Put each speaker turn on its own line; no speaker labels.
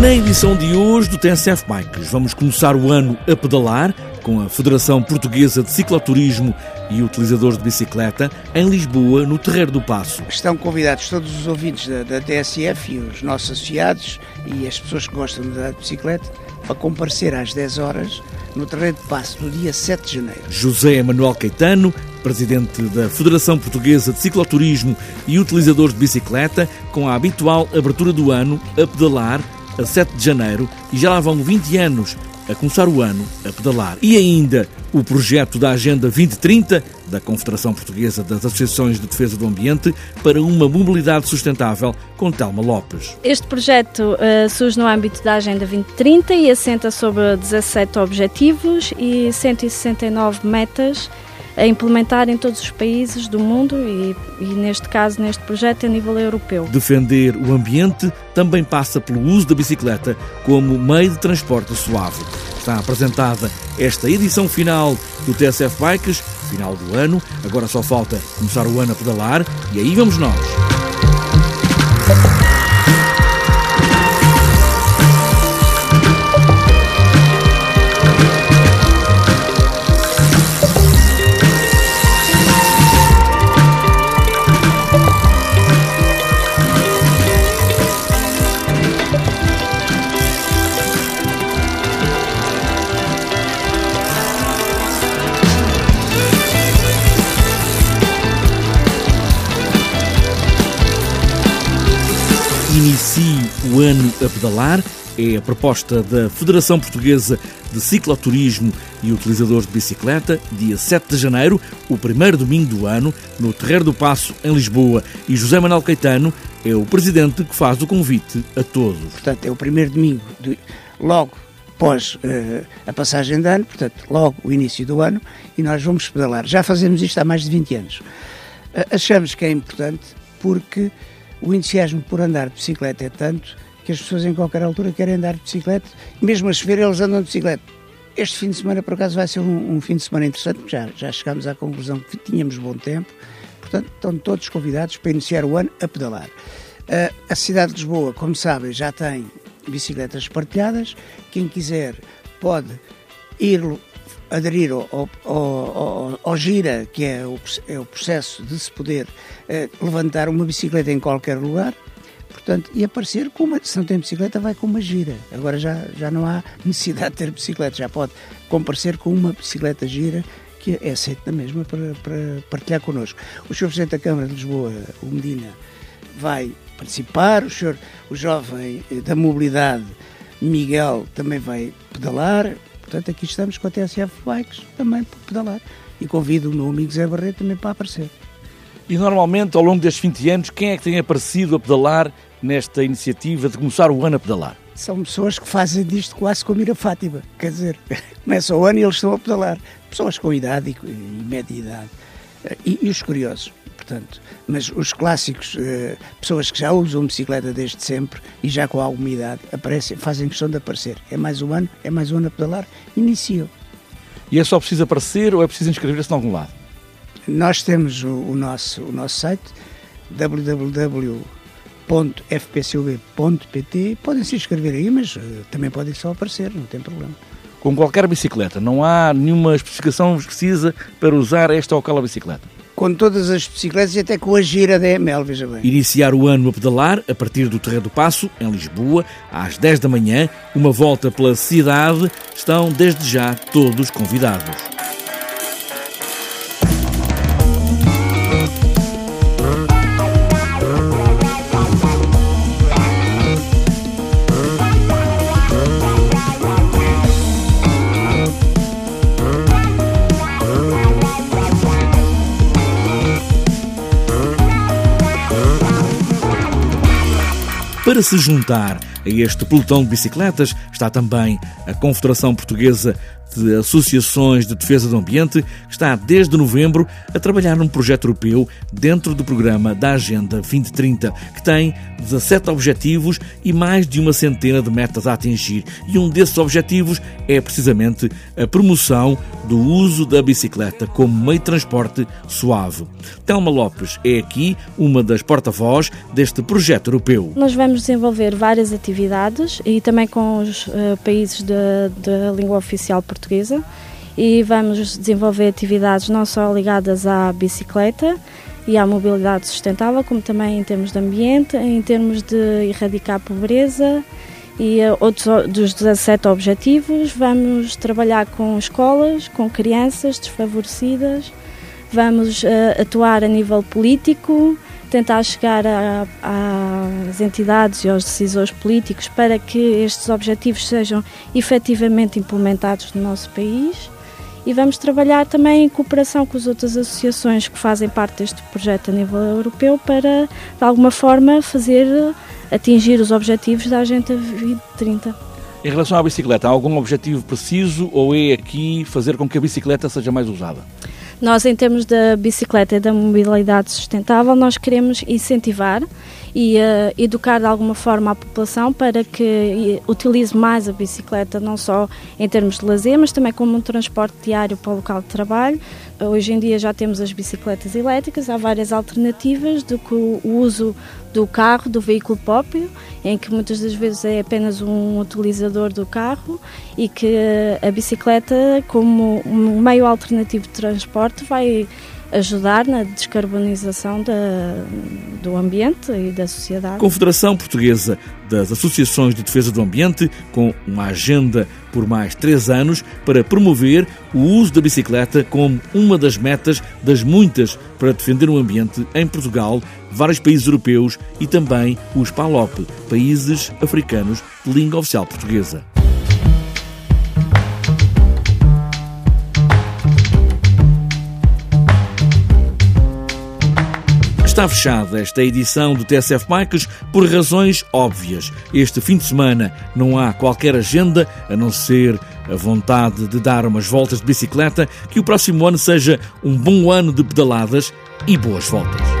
Na edição de hoje do TSF Bikes, vamos começar o ano a pedalar com a Federação Portuguesa de Cicloturismo e utilizadores de bicicleta em Lisboa, no Terreiro do Passo.
Estão convidados todos os ouvintes da, da TSF e os nossos associados e as pessoas que gostam de andar de bicicleta para comparecer às 10 horas no Terreiro do Passo, no dia 7 de janeiro.
José Manuel Caetano, presidente da Federação Portuguesa de Cicloturismo e utilizadores de bicicleta, com a habitual abertura do ano a pedalar a 7 de janeiro e já lá vão 20 anos a começar o ano a pedalar. E ainda o projeto da Agenda 2030 da Confederação Portuguesa das Associações de Defesa do Ambiente para uma mobilidade sustentável com Telma Lopes.
Este projeto uh, surge no âmbito da Agenda 2030 e assenta sobre 17 objetivos e 169 metas a implementar em todos os países do mundo e, e, neste caso, neste projeto, a nível europeu.
Defender o ambiente também passa pelo uso da bicicleta como meio de transporte suave. Está apresentada esta edição final do TSF Bikes, final do ano. Agora só falta começar o ano a pedalar e aí vamos nós. O ano a pedalar é a proposta da Federação Portuguesa de Cicloturismo e Utilizadores de Bicicleta, dia 7 de janeiro, o primeiro domingo do ano, no Terreiro do Passo, em Lisboa. E José Manuel Caetano é o presidente que faz o convite a todos.
Portanto, é o primeiro domingo, de, logo após uh, a passagem de ano, portanto, logo o início do ano, e nós vamos pedalar. Já fazemos isto há mais de 20 anos. Uh, achamos que é importante porque o entusiasmo por andar de bicicleta é tanto que as pessoas em qualquer altura querem andar de bicicleta, mesmo a chover eles andam de bicicleta. Este fim de semana, por acaso, vai ser um, um fim de semana interessante, porque já, já chegámos à conclusão que tínhamos bom tempo, portanto, estão todos convidados para iniciar o ano a pedalar. Uh, a cidade de Lisboa, como sabem, já tem bicicletas partilhadas, quem quiser pode ir aderir ao, ao, ao, ao, gira, que é o, é o processo de se poder eh, levantar uma bicicleta em qualquer lugar, portanto, e aparecer com uma, se não tem bicicleta, vai com uma gira. Agora já, já não há necessidade de ter bicicleta, já pode comparecer com uma bicicleta gira que é aceita na mesma para, para partilhar connosco. O Sr. Presidente da Câmara de Lisboa, o Medina, vai participar, o senhor, o jovem eh, da mobilidade, Miguel, também vai pedalar, Portanto, aqui estamos com a TSF Bikes também para pedalar. E convido o meu amigo Zé Barreto também para aparecer.
E normalmente, ao longo destes 20 anos, quem é que tem aparecido a pedalar nesta iniciativa de começar o ano a pedalar?
São pessoas que fazem disto quase como ir a Fátima. Quer dizer, começa o ano e eles estão a pedalar. Pessoas com idade e, e média idade. E, e os curiosos portanto. Mas os clássicos, uh, pessoas que já usam bicicleta desde sempre e já com alguma idade, aparecem, fazem questão de aparecer. É mais um ano, é mais um ano a pedalar, iniciam.
E é só preciso aparecer ou é preciso inscrever-se em algum lado?
Nós temos o, o, nosso, o nosso site www.fpcub.pt podem se inscrever aí, mas uh, também podem só aparecer, não tem problema.
Com qualquer bicicleta, não há nenhuma especificação precisa para usar esta ou aquela bicicleta?
Com todas as bicicletas e até com a gira da EML, veja bem.
Iniciar o ano a pedalar a partir do Terreiro do Passo, em Lisboa, às 10 da manhã, uma volta pela cidade, estão desde já todos convidados. Para se juntar a este pelotão de bicicletas está também a Confederação Portuguesa de associações de defesa do ambiente, está desde novembro a trabalhar num projeto europeu dentro do programa da Agenda 2030, que tem 17 objetivos e mais de uma centena de metas a atingir. E um desses objetivos é precisamente a promoção do uso da bicicleta como meio de transporte suave. Telma Lopes é aqui uma das porta-voz deste projeto europeu.
Nós vamos desenvolver várias atividades e também com os uh, países da língua oficial portuguesa e vamos desenvolver atividades não só ligadas à bicicleta e à mobilidade sustentável, como também em termos de ambiente, em termos de erradicar a pobreza e uh, outros dos 17 objetivos. Vamos trabalhar com escolas, com crianças desfavorecidas, vamos uh, atuar a nível político, tentar chegar às entidades e aos decisores políticos para que estes objetivos sejam efetivamente implementados no nosso país e vamos trabalhar também em cooperação com as outras associações que fazem parte deste projeto a nível europeu para, de alguma forma, fazer atingir os objetivos da Agenda 2030.
Em relação à bicicleta, há algum objetivo preciso ou é aqui fazer com que a bicicleta seja mais usada?
Nós, em termos da bicicleta e da mobilidade sustentável, nós queremos incentivar e uh, educar de alguma forma a população para que utilize mais a bicicleta, não só em termos de lazer, mas também como um transporte diário para o local de trabalho. Hoje em dia já temos as bicicletas elétricas, há várias alternativas do que o uso do carro, do veículo próprio, em que muitas das vezes é apenas um utilizador do carro e que a bicicleta, como um meio alternativo de transporte, vai ajudar na descarbonização da, do ambiente e da sociedade.
Confederação Portuguesa das Associações de Defesa do Ambiente, com uma agenda por mais três anos para promover o uso da bicicleta como uma das metas das muitas para defender o ambiente em Portugal, vários países europeus e também os PALOP, países africanos de língua oficial portuguesa. Está fechada esta edição do TSF Bikes por razões óbvias. Este fim de semana não há qualquer agenda a não ser a vontade de dar umas voltas de bicicleta. Que o próximo ano seja um bom ano de pedaladas e boas voltas.